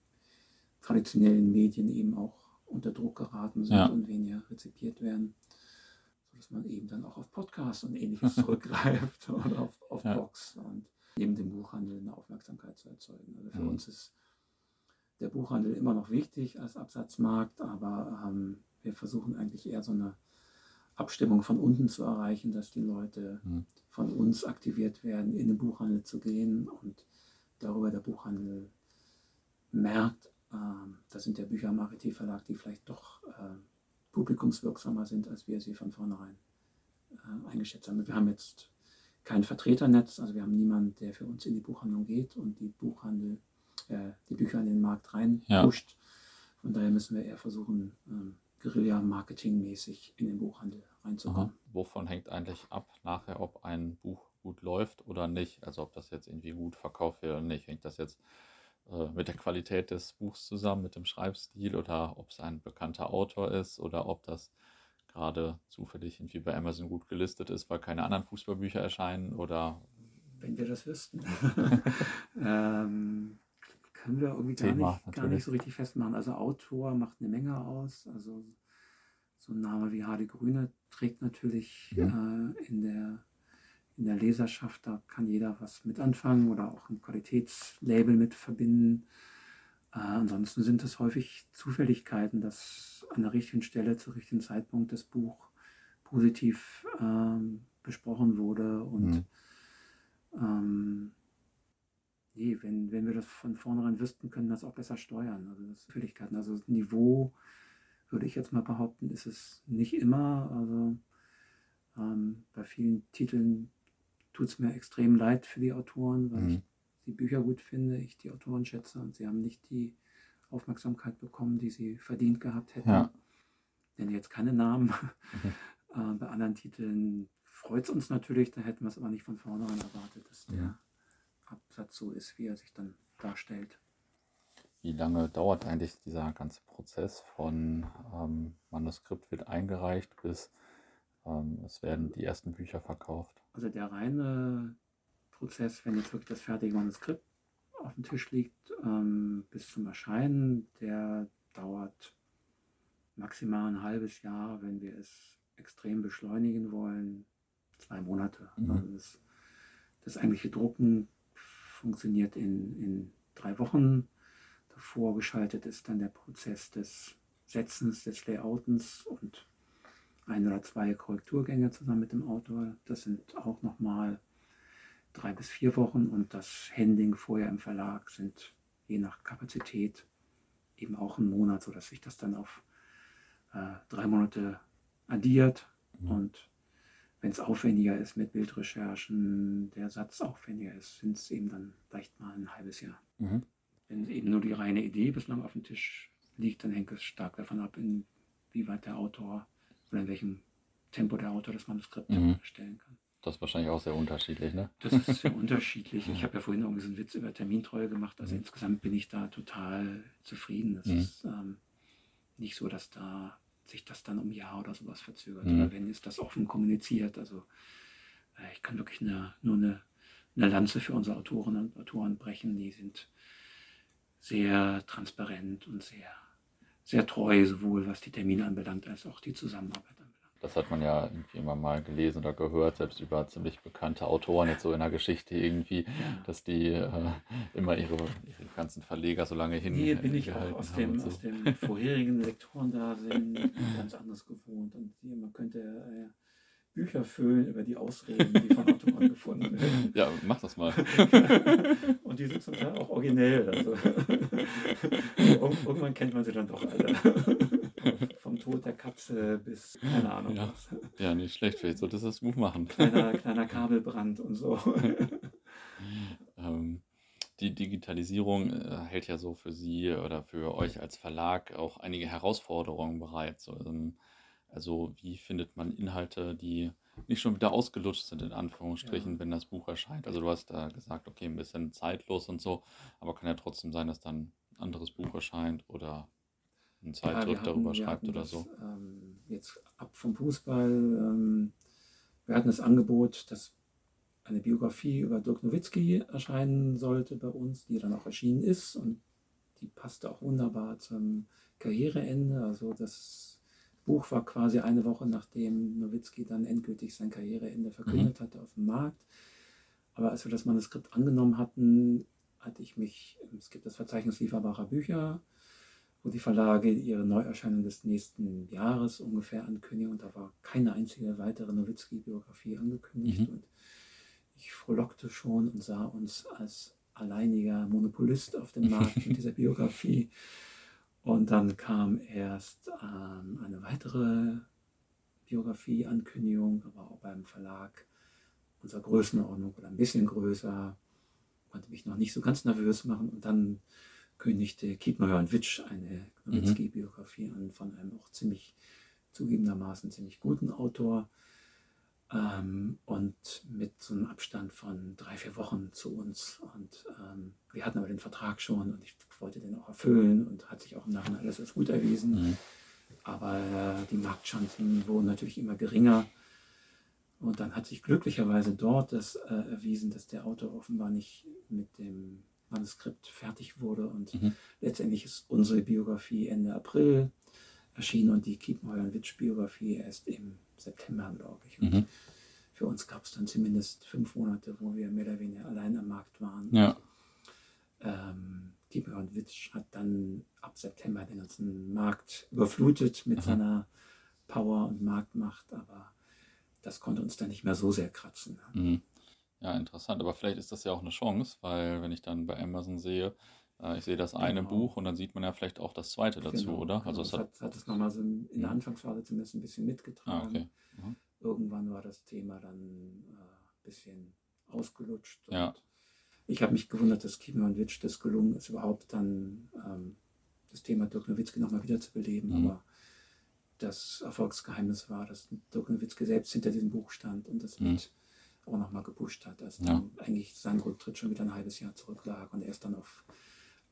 traditionellen Medien eben auch unter Druck geraten sind ja. und weniger rezipiert werden, sodass man eben dann auch auf Podcasts und ähnliches zurückgreift oder auf, auf ja. Blogs und neben dem Buchhandel eine Aufmerksamkeit zu erzeugen. Also für mhm. uns ist der Buchhandel immer noch wichtig als Absatzmarkt, aber ähm, wir versuchen eigentlich eher so eine Abstimmung von unten zu erreichen, dass die Leute mhm. von uns aktiviert werden, in den Buchhandel zu gehen und darüber der Buchhandel merkt, äh, da sind der Bücher am Arete Verlag, die vielleicht doch äh, publikumswirksamer sind, als wir sie von vornherein äh, eingeschätzt haben. Wir haben jetzt kein Vertreternetz, also wir haben niemanden, der für uns in die Buchhandlung geht und die Buchhandel, äh, die Bücher in den Markt rein pusht. Ja. Von daher müssen wir eher versuchen, ähm, Guerilla-Marketing-mäßig in den Buchhandel reinzukommen. Aha. Wovon hängt eigentlich ab nachher, ob ein Buch gut läuft oder nicht? Also ob das jetzt irgendwie gut verkauft wird oder nicht. Hängt das jetzt äh, mit der Qualität des Buchs zusammen, mit dem Schreibstil oder ob es ein bekannter Autor ist oder ob das gerade zufällig irgendwie bei Amazon gut gelistet ist, weil keine anderen Fußballbücher erscheinen oder wenn wir das wüssten. ähm, können wir irgendwie gar, Thema, nicht, gar nicht so richtig festmachen. Also Autor macht eine Menge aus. Also so ein Name wie Hardy Grüne trägt natürlich ja. äh, in, der, in der Leserschaft, da kann jeder was mit anfangen oder auch ein Qualitätslabel mit verbinden. Äh, ansonsten sind es häufig Zufälligkeiten, dass an der richtigen Stelle zu richtigen Zeitpunkt das Buch positiv ähm, besprochen wurde und mhm. ähm, nee, wenn, wenn wir das von vornherein wüssten, können wir das auch besser steuern. Also das Zufälligkeiten. Also das Niveau, würde ich jetzt mal behaupten, ist es nicht immer. Also ähm, bei vielen Titeln tut es mir extrem leid für die Autoren, weil mhm. ich die Bücher gut finde, ich die Autoren schätze und sie haben nicht die Aufmerksamkeit bekommen, die sie verdient gehabt hätten. Ja. Denn jetzt keine Namen. Mhm. Äh, bei anderen Titeln freut es uns natürlich, da hätten wir es aber nicht von vornherein erwartet, dass der. So ist, wie er sich dann darstellt. Wie lange dauert eigentlich dieser ganze Prozess von ähm, Manuskript wird eingereicht bis ähm, es werden die ersten Bücher verkauft? Also der reine Prozess, wenn jetzt wirklich das fertige Manuskript auf dem Tisch liegt, ähm, bis zum Erscheinen, der dauert maximal ein halbes Jahr, wenn wir es extrem beschleunigen wollen, zwei Monate. Mhm. Also das, das eigentliche Drucken funktioniert in, in drei Wochen. Davor geschaltet ist dann der Prozess des Setzens, des Layoutens und ein oder zwei Korrekturgänge zusammen mit dem Autor. Das sind auch nochmal drei bis vier Wochen und das Handling vorher im Verlag sind je nach Kapazität eben auch ein Monat, sodass sich das dann auf äh, drei Monate addiert. Mhm. Und wenn es aufwendiger ist mit Bildrecherchen, der Satz aufwendiger ist, sind es eben dann vielleicht mal ein halbes Jahr. Mhm. Wenn eben nur die reine Idee bislang auf dem Tisch liegt, dann hängt es stark davon ab, inwieweit der Autor oder in welchem Tempo der Autor das Manuskript Mhm. erstellen kann. Das ist wahrscheinlich auch sehr unterschiedlich, ne? Das ist sehr unterschiedlich. Ich habe ja vorhin irgendwie so einen Witz über Termintreue gemacht. Also Mhm. insgesamt bin ich da total zufrieden. Es Mhm. ist ähm, nicht so, dass da sich das dann um ein Jahr oder sowas verzögert. Mhm. Oder wenn, ist das offen kommuniziert. Also äh, ich kann wirklich eine, nur eine, eine Lanze für unsere Autoren und Autoren brechen. Die sind sehr transparent und sehr, sehr treu, sowohl was die Termine anbelangt, als auch die Zusammenarbeit anbelangt. Das hat man ja irgendwie immer mal gelesen oder gehört, selbst über ziemlich bekannte Autoren jetzt so in der Geschichte irgendwie, dass die äh, immer ihre, ihre ganzen Verleger so lange hin Hier bin ich auch aus dem, so. aus dem vorherigen Lektoren da sind ganz anders gewohnt. Und hier, man könnte äh, Bücher füllen über die Ausreden, die von Autoren gefunden werden. Ja, mach das mal. Und die sind zum Teil auch originell. Also, Ir- irgendwann kennt man sie dann doch alle. Vom Tod der Katze bis, keine Ahnung Ja. was. Ja, nicht schlecht, vielleicht solltest du das Buch machen. Kleiner, kleiner Kabelbrand und so. Ähm, die Digitalisierung äh, hält ja so für Sie oder für euch als Verlag auch einige Herausforderungen bereit. So, ähm, also wie findet man Inhalte, die nicht schon wieder ausgelutscht sind, in Anführungsstrichen, Ja. wenn das Buch erscheint? Also du hast da gesagt, okay, ein bisschen zeitlos und so, aber kann ja trotzdem sein, dass dann ein anderes Buch erscheint oder ein Ja, wir Zeitschrift darüber schreibt oder das, so. Ähm, jetzt ab vom Fußball. Ähm, wir hatten das Angebot, dass eine Biografie über Dirk Nowitzki erscheinen sollte bei uns, die dann auch erschienen ist und die passte auch wunderbar zum Karriereende. Also das Buch war quasi eine Woche nachdem Nowitzki dann endgültig sein Karriereende verkündet hatte auf dem Markt. Aber als wir das Manuskript angenommen hatten, hatte ich mich, es gibt das Verzeichnis lieferbarer Bücher, wo die Verlage ihre Neuerscheinung des nächsten Jahres ungefähr ankündigen. Und da war keine einzige weitere Nowitzki-Biografie angekündigt. Mhm. und ich frohlockte schon und sah uns als alleiniger Monopolist auf dem Markt mit dieser Biografie. Und dann kam erst ähm, eine weitere Biografie-Ankündigung, aber auch beim Verlag unserer Größenordnung oder ein bisschen größer, konnte mich noch nicht so ganz nervös machen. Und dann kündigte Kiepenheuer und Witsch eine Nowitzki-Biografie an von einem auch ziemlich zugegebenermaßen ziemlich guten Autor ähm, und mit so einem Abstand von drei, vier Wochen zu uns. Und ähm, wir hatten aber den Vertrag schon und ich wollte den auch erfüllen und hat sich auch im Nachhinein alles als gut erwiesen. Mhm. Aber äh, die Marktchancen wurden natürlich immer geringer. Und dann hat sich glücklicherweise dort das äh, erwiesen, dass der Autor offenbar nicht mit dem Manuskript fertig wurde. Und Mhm. letztendlich ist unsere Biografie Ende April erschienen und die Kiepenheuer und Witsch Biografie erst im September, glaube ich. Und Mhm. für uns gab es dann zumindest fünf Monate, wo wir mehr oder weniger allein am Markt waren. Ja. Ähm, Kiepenheuer und Witsch hat dann ab September den ganzen Markt überflutet mit Aha. seiner Power und Marktmacht, aber das konnte uns dann nicht mehr so sehr kratzen. Mhm. Ja, interessant. Aber vielleicht ist das ja auch eine Chance, weil wenn ich dann bei Amazon sehe, äh, ich sehe das eine Genau. Buch und dann sieht man ja vielleicht auch das zweite dazu, Genau, oder? genau. Also es das hat. hat, es nochmal so in der Mhm. Anfangsphase zumindest ein bisschen Ah, mitgetragen. okay. Mhm. Irgendwann war das Thema dann äh, ein bisschen ausgelutscht. Ja. Ich habe mich gewundert, dass Kiemer und Witsch das gelungen ist, überhaupt dann ähm, das Thema Dirk Nowitzki nochmal wieder zu beleben. Mhm. Aber das Erfolgsgeheimnis war, dass Dirk Nowitzki selbst hinter diesem Buch stand und das Mhm. mit auch nochmal gepusht hat, dass Ja. dann eigentlich sein Rücktritt schon wieder ein halbes Jahr zurücklag und er ist dann auf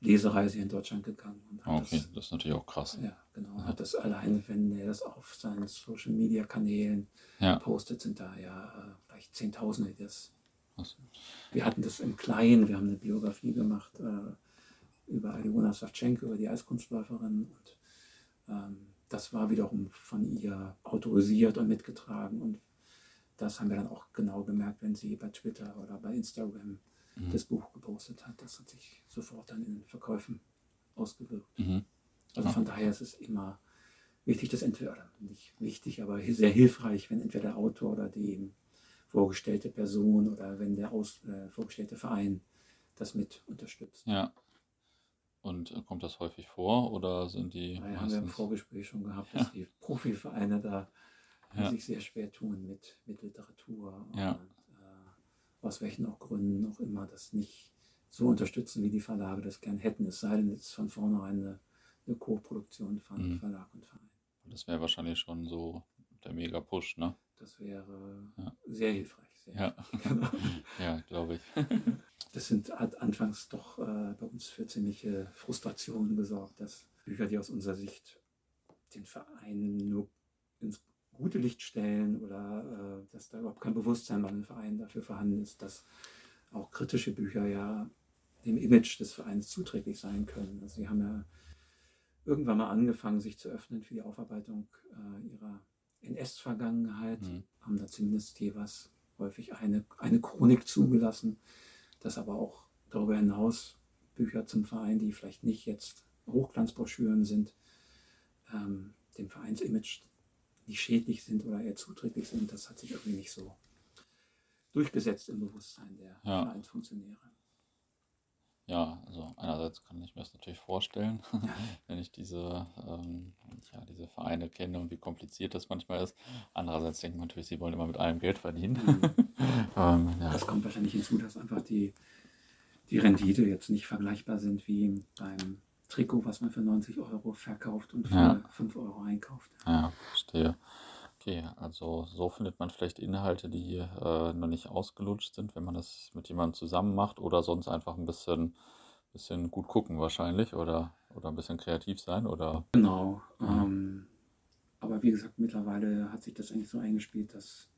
Lesereise in Deutschland gegangen und hat Okay, das das ist natürlich auch krass. ja, genau. Hat das allein, wenn er das auf seinen Social Media Kanälen Ja. postet, sind da ja äh, vielleicht Zehntausende, die das. Krass. Wir hatten das im Kleinen, wir haben eine Biografie gemacht äh, über Aliona Savchenko, über die Eiskunstläuferin. Und ähm, das war wiederum von ihr autorisiert und mitgetragen. Und das haben wir dann auch genau gemerkt, wenn sie bei Twitter oder bei Instagram Mhm. das Buch gepostet hat. Das hat sich sofort dann in den Verkäufen ausgewirkt. Mhm. Also Ja. von daher ist es immer wichtig, dass entweder, nicht wichtig, aber sehr hilfreich, wenn entweder der Autor oder die vorgestellte Person oder wenn der Aus, äh, vorgestellte Verein das mit unterstützt. Ja. Und äh, kommt das häufig vor oder sind die Daher haben wir im meistens? Vorgespräch schon gehabt, dass die Profivereine da Ja. sich sehr schwer tun mit, mit Literatur Ja. und äh, aus welchen auch Gründen auch immer das nicht so unterstützen, wie die Verlage das gern hätten. Es sei denn, es ist von vornherein eine, eine Co-Produktion von Mhm. Verlag und Verein. Das wäre wahrscheinlich schon so der Mega-Push, ne? Das wäre Ja. sehr hilfreich. Sehr Ja. Genau. Ja, glaube ich. Das sind, hat anfangs doch äh, bei uns für ziemliche Frustrationen gesorgt, dass Bücher, die aus unserer Sicht den Verein nur ins gute Licht stellen oder äh, dass da überhaupt kein Bewusstsein bei dem Verein dafür vorhanden ist, dass auch kritische Bücher ja dem Image des Vereins zuträglich sein können. Also sie haben ja irgendwann mal angefangen, sich zu öffnen für die Aufarbeitung äh, ihrer NS-Vergangenheit, Mhm. haben da zumindest jeweils häufig eine, eine Chronik zugelassen, dass aber auch darüber hinaus Bücher zum Verein, die vielleicht nicht jetzt Hochglanzbroschüren sind, ähm, dem Vereinsimage nicht schädlich sind oder eher zuträglich sind, das hat sich irgendwie nicht so durchgesetzt im Bewusstsein der Ja. Vereinsfunktionäre. Ja, also einerseits kann ich mir das natürlich vorstellen, wenn ich diese, ähm, ja, diese Vereine kenne und wie kompliziert das manchmal ist. Andererseits denkt man natürlich, sie wollen immer mit allem Geld verdienen. ähm, ja. Das kommt wahrscheinlich hinzu, dass einfach die, die Rendite jetzt nicht vergleichbar sind wie beim Trikot, was man für 90 Euro verkauft und für Ja. 5 Euro einkauft. Ja, verstehe. Okay, also so findet man vielleicht Inhalte, die äh, noch nicht ausgelutscht sind, wenn man das mit jemandem zusammen macht oder sonst einfach ein bisschen, bisschen gut gucken wahrscheinlich oder, oder ein bisschen kreativ sein oder Genau. Mhm. Ähm, aber wie gesagt, mittlerweile hat sich das eigentlich so eingespielt, dass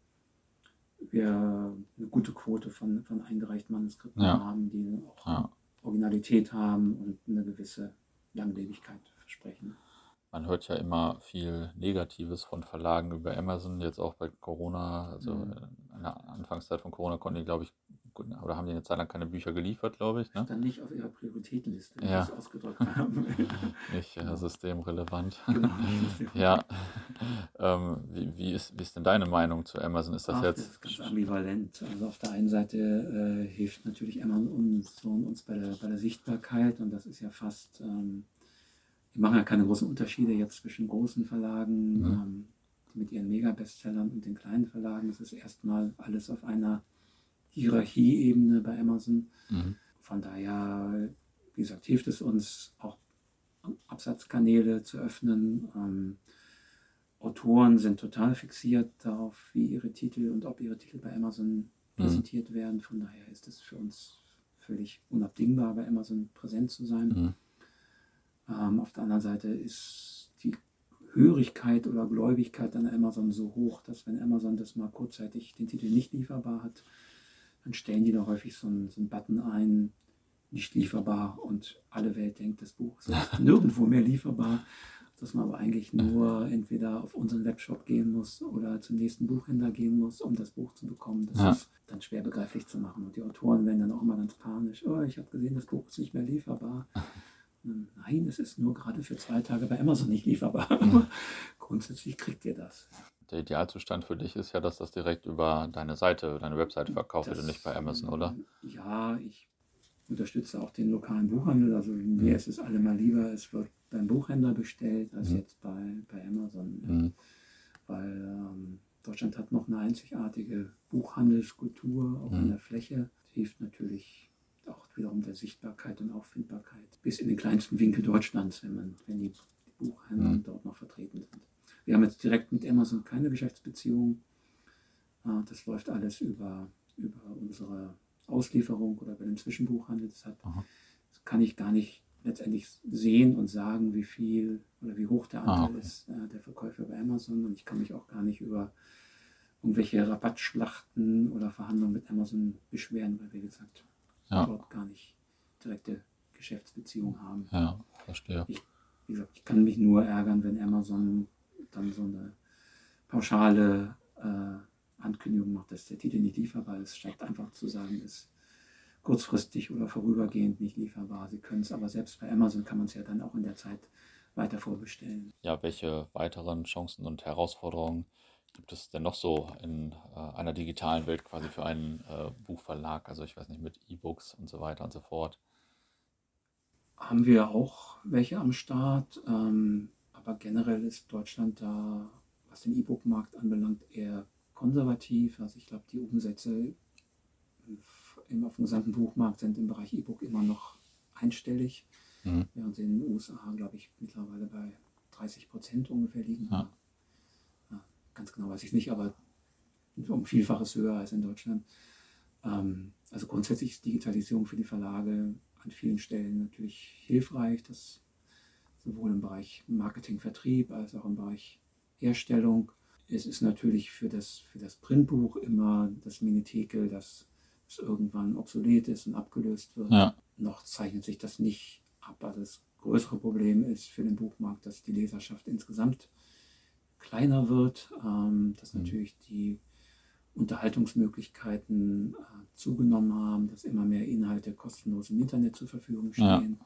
wir eine gute Quote von, von eingereichten Manuskripten Ja. haben, die auch ja. Originalität haben und eine gewisse Langlebigkeit versprechen. Man hört ja immer viel Negatives von Verlagen über Amazon, jetzt auch bei Corona, also Mhm. äh, in der Anfangszeit von Corona konnten die, glaube ich, gut- oder haben die eine Zeit lang keine Bücher geliefert, glaube ich, ne? Dann nicht auf ihrer Prioritätenliste, wie Ja. sie es ausgedrückt haben. Nicht äh, Genau. systemrelevant. Genau, Ja. ähm, wie, wie, ist, wie ist denn deine Meinung zu Amazon? Ist das Ach, jetzt. Das ist ganz ambivalent. Also auf der einen Seite äh, hilft natürlich Amazon uns, uns bei, der, bei der Sichtbarkeit und das ist ja fast, ähm, die machen ja keine großen Unterschiede jetzt zwischen großen Verlagen Mhm. ähm, mit ihren Mega-Bestsellern und den kleinen Verlagen. Es ist erstmal alles auf einer Hierarchieebene bei Amazon. Mhm. Von daher, wie gesagt, hilft es uns auch Absatzkanäle zu öffnen. Ähm, Autoren sind total fixiert darauf, wie ihre Titel und ob ihre Titel bei Amazon Mhm. präsentiert werden. Von daher ist es für uns völlig unabdingbar, bei Amazon präsent zu sein. Mhm. Ähm, auf der anderen Seite ist die Hörigkeit oder Gläubigkeit an Amazon so hoch, dass wenn Amazon das mal kurzzeitig den Titel nicht lieferbar hat, dann stellen die da häufig so einen, so einen Button ein, nicht lieferbar und alle Welt denkt, das Buch ist nirgendwo mehr lieferbar, dass man aber eigentlich nur entweder auf unseren Webshop gehen muss oder zum nächsten Buchhändler gehen muss, um das Buch zu bekommen. Das Ja. ist dann schwer begreiflich zu machen und die Autoren werden dann auch immer ganz panisch, oh, ich habe gesehen, das Buch ist nicht mehr lieferbar. Nein, es ist nur gerade für zwei Tage bei Amazon nicht lieferbar. Aber grundsätzlich kriegt ihr das. Der Idealzustand für dich ist ja, dass das direkt über deine Seite, deine Webseite verkauft wird und nicht bei Amazon, oder? Ja, ich unterstütze auch den lokalen Buchhandel. Also mir ist es allemal lieber, es wird beim Buchhändler bestellt, als Mhm. jetzt bei, bei Amazon. Mhm. Weil ähm, Deutschland hat noch eine einzigartige Buchhandelskultur, auch in Mhm. der Fläche. Das hilft natürlich auch wiederum der Sichtbarkeit und Auffindbarkeit bis in den kleinsten Winkel Deutschlands, wenn, man, wenn die Buchhändler Mhm. dort noch vertreten sind. Wir haben jetzt direkt mit Amazon keine Geschäftsbeziehung. Äh, das läuft alles über, über unsere Auslieferung oder bei dem Zwischenbuchhandel. Deshalb kann ich gar nicht letztendlich sehen und sagen, wie viel oder wie hoch der ah, Anteil ah, okay. ist äh, der Verkäufer bei Amazon. Und ich kann mich auch gar nicht über irgendwelche Rabattschlachten oder Verhandlungen mit Amazon beschweren, weil wir gesagt ja. dort gar nicht direkte Geschäftsbeziehungen haben. Ja, verstehe. Ich, wie gesagt, ich kann mich nur ärgern, wenn Amazon dann so eine pauschale äh, Ankündigung macht, dass der Titel nicht lieferbar ist, statt einfach zu sagen, ist kurzfristig oder vorübergehend nicht lieferbar. Sie können es aber selbst bei Amazon kann man es ja dann auch in der Zeit weiter vorbestellen. Ja, welche weiteren Chancen und Herausforderungen gibt es denn noch so in äh, einer digitalen Welt quasi für einen äh, Buchverlag? Also ich weiß nicht, mit E-Books und so weiter und so fort. Haben wir auch welche am Start, ähm, aber generell ist Deutschland da, was den E-Book-Markt anbelangt, eher konservativ. Also ich glaube, die Umsätze im, auf dem gesamten Buchmarkt sind im Bereich E-Book immer noch einstellig, mhm. während sie in den USA, glaube ich, mittlerweile bei 30 Prozent ungefähr liegen. Ja. Ja, ganz genau weiß ich nicht, aber um Vielfaches höher als in Deutschland. Ähm, also grundsätzlich ist Digitalisierung für die Verlage an vielen Stellen natürlich hilfreich, dass sowohl im Bereich Marketing, Vertrieb als auch im Bereich Herstellung. Es ist natürlich für das, für das Printbuch immer das Minitekel, das es irgendwann obsolet ist und abgelöst wird. Ja. Noch zeichnet sich das nicht ab. Also das größere Problem ist für den Buchmarkt, dass die Leserschaft insgesamt kleiner wird, ähm, dass mhm. natürlich die Unterhaltungsmöglichkeiten äh, zugenommen haben, dass immer mehr Inhalte kostenlos im Internet zur Verfügung stehen. Ja.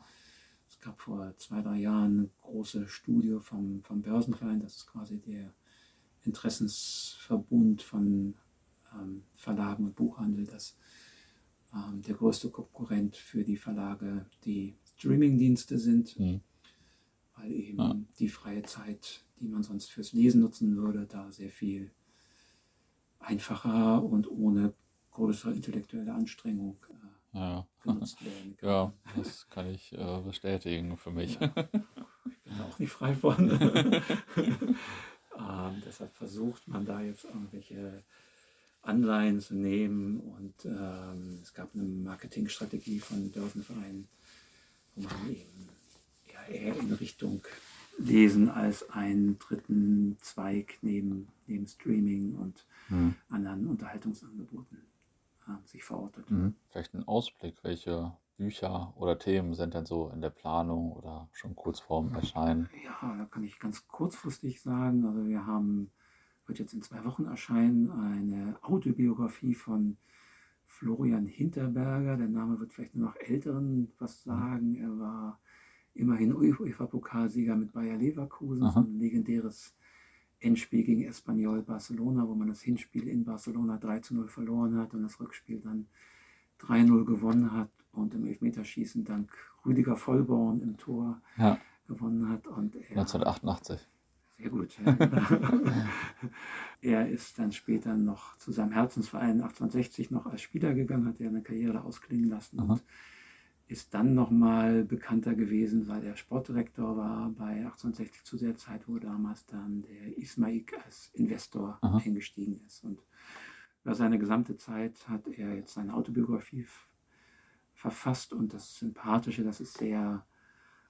Gab vor zwei, drei Jahren eine große Studie vom, vom Börsenverein, das ist quasi der Interessensverbund von ähm, Verlagen und Buchhandel, dass ähm, der größte Konkurrent für die Verlage die Streaming-Dienste sind, mhm. weil eben ja. die freie Zeit, die man sonst fürs Lesen nutzen würde, da sehr viel einfacher und ohne größere intellektuelle Anstrengung äh, ja. Ja, das kann ich äh, bestätigen für mich. Ja. Ich bin auch nicht frei von. ähm, deshalb versucht man da jetzt irgendwelche Anleihen zu nehmen. Und ähm, es gab eine Marketingstrategie von Börsenvereinen, wo man eben eher in Richtung Lesen als einen dritten Zweig neben, neben Streaming und mhm. anderen Unterhaltungsangeboten äh, sich verortet. Mhm. Vielleicht ein Ausblick, welche Bücher oder Themen sind denn so in der Planung oder schon kurz vorm Erscheinen? Ja, da kann ich ganz kurzfristig sagen. Also wir haben wird jetzt in zwei Wochen erscheinen, eine Autobiografie von Florian Hinterberger. Der Name wird vielleicht nur noch Älteren was mhm. sagen. Er war immerhin UEFA-Pokalsieger mit Bayer Leverkusen, Aha. so ein legendäres Endspiel gegen Espanyol Barcelona, wo man das Hinspiel in Barcelona 3 zu 0 verloren hat und das Rückspiel dann 3-0 gewonnen hat und im Elfmeterschießen dank Rüdiger Vollborn im Tor ja. gewonnen hat. Und er, 1988. Sehr gut. Ja. er ist dann später noch zu seinem Herzensverein 1860 noch als Spieler gegangen, hat er eine Karriere ausklingen lassen Aha. und ist dann nochmal bekannter gewesen, weil er Sportdirektor war bei 1860 zu der Zeit, wo damals dann der Ismaik als Investor Aha. eingestiegen ist. Und über seine gesamte Zeit hat er jetzt seine Autobiografie verfasst und das Sympathische, das ist sehr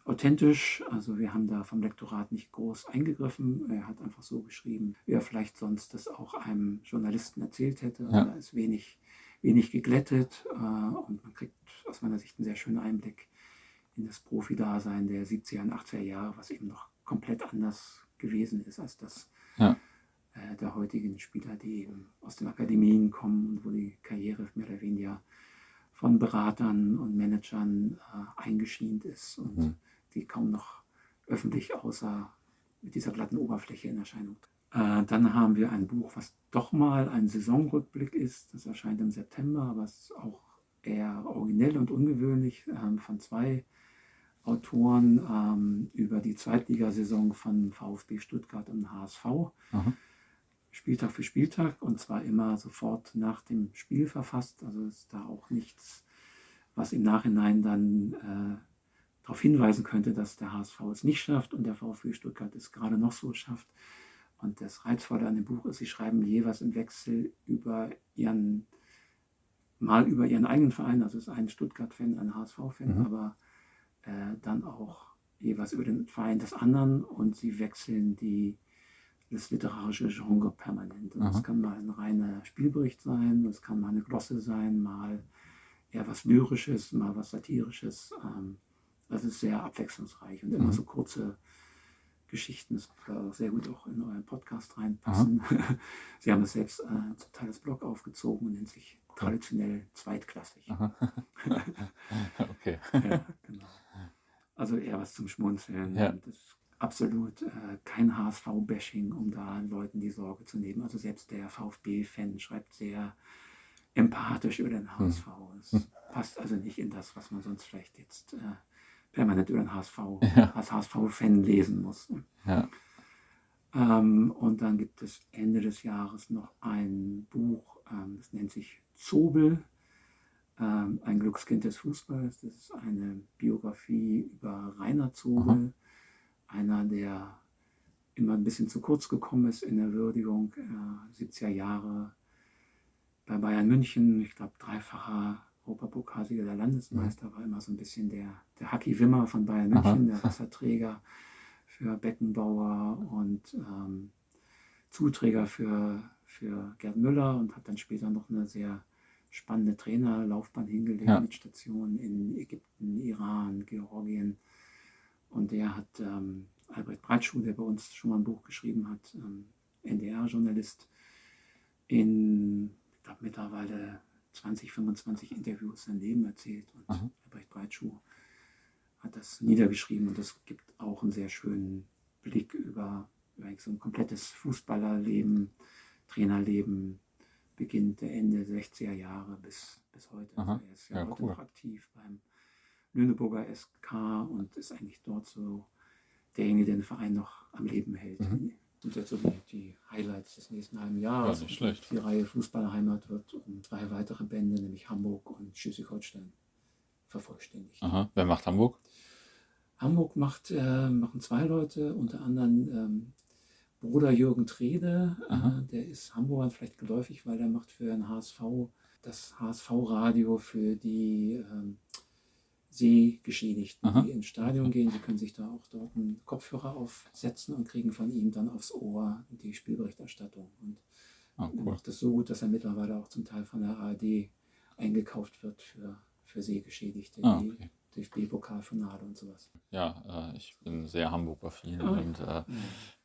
authentisch. Also wir haben da vom Lektorat nicht groß eingegriffen. Er hat einfach so geschrieben, wie er vielleicht sonst das auch einem Journalisten erzählt hätte. Ja. Da ist wenig, wenig geglättet äh, und man kriegt aus meiner Sicht einen sehr schönen Einblick in das Profi-Dasein der 70er und 80er Jahre, was eben noch komplett anders gewesen ist als das ja. äh, der heutigen Spieler, die eben aus den Akademien kommen und wo die Karriere mehr oder weniger von Beratern und Managern äh, eingeschient ist und mhm die kaum noch öffentlich außer mit dieser glatten Oberfläche in Erscheinung. Äh, dann haben wir ein Buch, was doch mal ein Saisonrückblick ist. Das erscheint im September, was auch eher originell und ungewöhnlich äh, von zwei Autoren ähm, über die Zweitligasaison von VfB Stuttgart und HSV. Aha. Spieltag für Spieltag und zwar immer sofort nach dem Spiel verfasst. Also ist da auch nichts, was im Nachhinein dann äh, darauf hinweisen könnte, dass der HSV es nicht schafft und der VfB Stuttgart es gerade noch so schafft. Und das Reizvolle an dem Buch ist, sie schreiben jeweils im Wechsel über ihren, mal über ihren eigenen Verein, also es ist ein Stuttgart-Fan, ein HSV-Fan, mhm. aber äh, dann auch jeweils über den Verein des anderen und sie wechseln die, das literarische Genre permanent. Und das kann mal ein reiner Spielbericht sein, das kann mal eine Glosse sein, mal eher was Lyrisches, mal was Satirisches. Ähm, das ist sehr abwechslungsreich und immer mhm. so kurze Geschichten. Das auch sehr gut auch in euren Podcast reinpassen. Sie haben es selbst äh, zum Teil das Blog aufgezogen und nennt sich traditionell zweitklassig. okay. Ja, genau. Also eher was zum Schmunzeln. Ja. Das ist absolut äh, kein HSV-Bashing, um da Leuten die Sorge zu nehmen. Also selbst der VfB-Fan schreibt sehr empathisch über den HSV. Es hm. passt also nicht in das, was man sonst vielleicht jetzt äh, permanent über den HSV ja. als HSV-Fan lesen muss. Ja. Ähm, und dann gibt es Ende des Jahres noch ein Buch, ähm, das nennt sich Zobel, ähm, ein Glückskind des Fußballs. Das ist eine Biografie über Rainer Zobel, mhm. einer, der immer ein bisschen zu kurz gekommen ist in der Würdigung, äh, 70er Jahre bei Bayern München, ich glaube dreifacher Europapokalsieger, der Landesmeister, mhm. war immer so ein bisschen der, der Haki Wimmer von Bayern München, Aha. der Wasserträger für Beckenbauer und ähm, Zuträger für, für Gerd Müller und hat dann später noch eine sehr spannende Trainerlaufbahn hingelegt ja. mit Stationen in Ägypten, Iran, Georgien. Und der hat ähm, Albrecht Breitschuh, der bei uns schon mal ein Buch geschrieben hat, ähm, NDR-Journalist, in, ich glaube, mittlerweile 20, 25 Interviews sein Leben erzählt. Und Aha. Albrecht Breitschuh hat das niedergeschrieben und das gibt auch einen sehr schönen Blick über, über so ein komplettes Fußballerleben, Trainerleben, beginnt der Ende 60er Jahre bis, bis heute. Also er ist ja, ja heute cool. noch aktiv beim Lüneburger SK und ist eigentlich dort so derjenige, der den Verein noch am Leben hält. Mhm. Und jetzt so die, die, Highlights des nächsten halben Jahres. Ja, nicht schlecht. Die Reihe Fußballerheimat wird um zwei weitere Bände, nämlich Hamburg und Schleswig-Holstein, vervollständigt. Aha. Wer macht Hamburg? Hamburg macht, äh, machen zwei Leute, unter anderem ähm, Bruder Jürgen Trede, äh, der ist Hamburger vielleicht geläufig, weil der macht für den HSV das HSV-Radio für die ähm, Sehgeschädigten, Aha. die ins Stadion gehen. Sie können sich da auch dort einen Kopfhörer aufsetzen und kriegen von ihm dann aufs Ohr die Spielberichterstattung. Und oh, cool. er macht das so gut, dass er mittlerweile auch zum Teil von der ARD eingekauft wird für, für Sehgeschädigte, ah, okay. DFB-Pokalfinale und sowas. Ja, äh, ich bin sehr Hamburg-affin oh. und äh,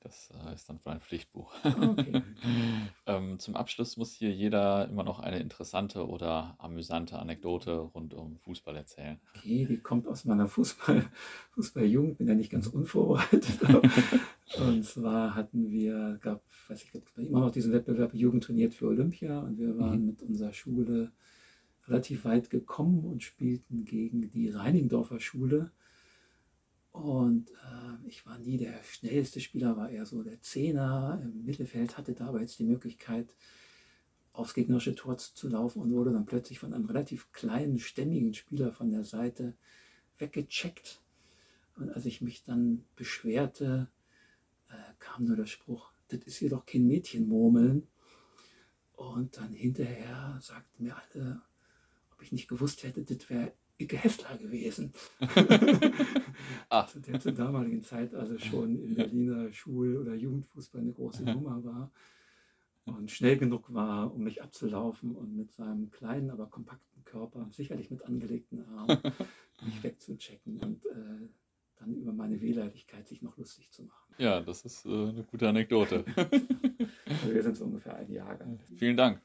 das äh, ist dann ein Pflichtbuch. Okay. ähm, zum Abschluss muss hier jeder immer noch eine interessante oder amüsante Anekdote rund um Fußball erzählen. Okay, die kommt aus meiner Fußball, Fußballjugend, bin ja nicht ganz unvorbereitet. und zwar hatten wir, gab, weiß ich, immer noch diesen Wettbewerb Jugend trainiert für Olympia und wir waren mhm. mit unserer Schule relativ weit gekommen und spielten gegen die Reiningdorfer Schule. Und äh, ich war nie der schnellste Spieler, war eher so der Zehner. Im Mittelfeld hatte dabei jetzt die Möglichkeit, aufs gegnerische Tor zu laufen und wurde dann plötzlich von einem relativ kleinen, stämmigen Spieler von der Seite weggecheckt. Und als ich mich dann beschwerte, äh, kam nur der Spruch, das ist hier doch kein Mädchenmurmeln. Und dann hinterher sagten mir alle, ob ich nicht gewusst hätte, das wäre Icke Hessler gewesen. Zu der zur damaligen Zeit also schon im Berliner Schul- oder Jugendfußball eine große Nummer war und schnell genug war, um mich abzulaufen und mit seinem kleinen, aber kompakten Körper, sicherlich mit angelegten Armen, mich wegzuchecken und äh, dann über meine Wehleidigkeit sich noch lustig zu machen. Ja, das ist äh, eine gute Anekdote. also wir sind so ungefähr ein Jahr. Vielen Dank.